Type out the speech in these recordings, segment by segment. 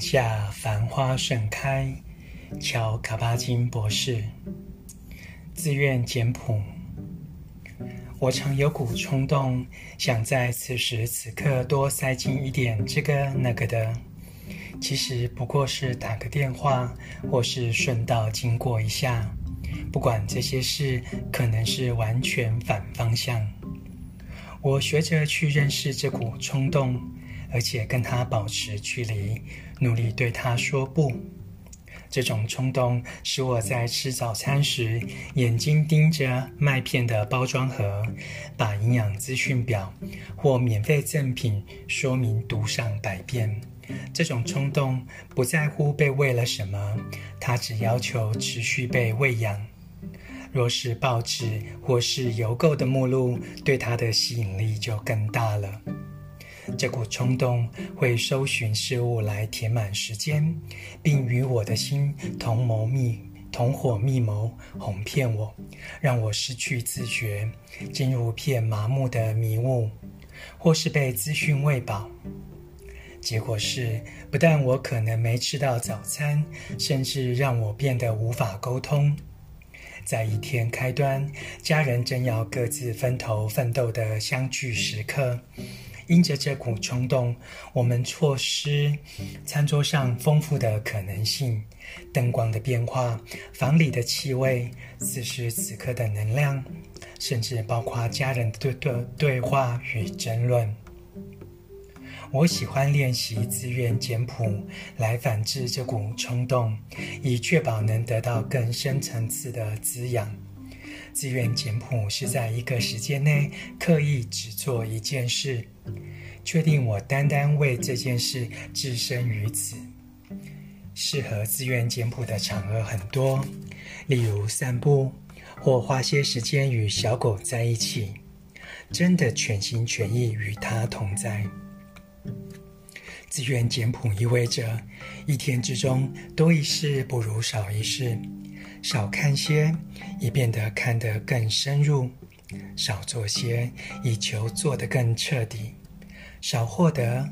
下繁花盛开，乔·卡巴金博士。自愿简朴。我常有股冲动，想在此时此刻多塞进一点这个那个的。其实不过是打个电话，或是顺道经过一下。不管这些事，可能是完全反方向。我学着去认识这股冲动，而且跟它保持距离，努力对它说不。这种冲动使我在吃早餐时，眼睛盯着麦片的包装盒，把营养资讯表或免费赠品说明读上百遍。这种冲动不在乎被喂了什么，它只要求持续被喂养。若是报纸或是邮购的目录，对它的吸引力就更大了。这股冲动会搜寻事物来填满时间，并与我的心同谋密、同伙密谋，哄骗我，让我失去自觉，进入片麻木的迷雾，或是被资讯喂饱。结果是，不但我可能没吃到早餐，甚至让我变得无法沟通。在一天开端，家人正要各自分头奋斗的相聚时刻。因着这股冲动，我们错失餐桌上丰富的可能性、灯光的变化、房里的气味、此时此刻的能量，甚至包括家人的对对对话与争论。我喜欢练习自愿简朴，来反制这股冲动，以确保能得到更深层次的滋养。自愿简朴是在一个时间内刻意只做一件事，确定我单单为这件事置身于此。适合自愿简朴的场合很多，例如散步，或花些时间与小狗在一起，真的全心全意与它同在。自愿简朴意味着一天之中多一事不如少一事。少看些，以变得看得更深入；少做些，以求做得更彻底；少获得，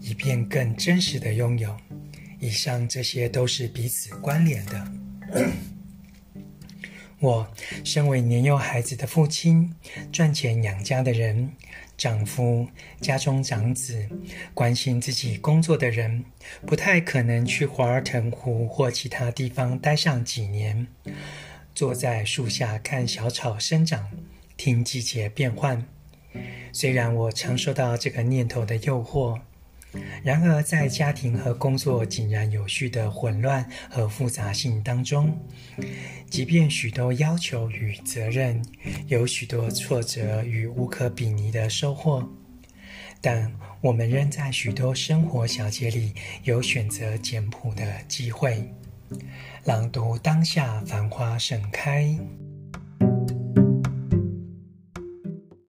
以便更真实的拥有。以上这些都是彼此关联的。我身为年幼孩子的父亲，赚钱养家的人。丈夫，家中长子，关心自己工作的人，不太可能去华尔藤湖或其他地方待上几年，坐在树下看小草生长，听季节变换。虽然我常受到这个念头的诱惑。然而，在家庭和工作井然有序的混乱和复杂性当中，即便许多要求与责任，有许多挫折与无可比拟的收获，但我们仍在许多生活小节里有选择简朴的机会。朗读当下繁花盛开。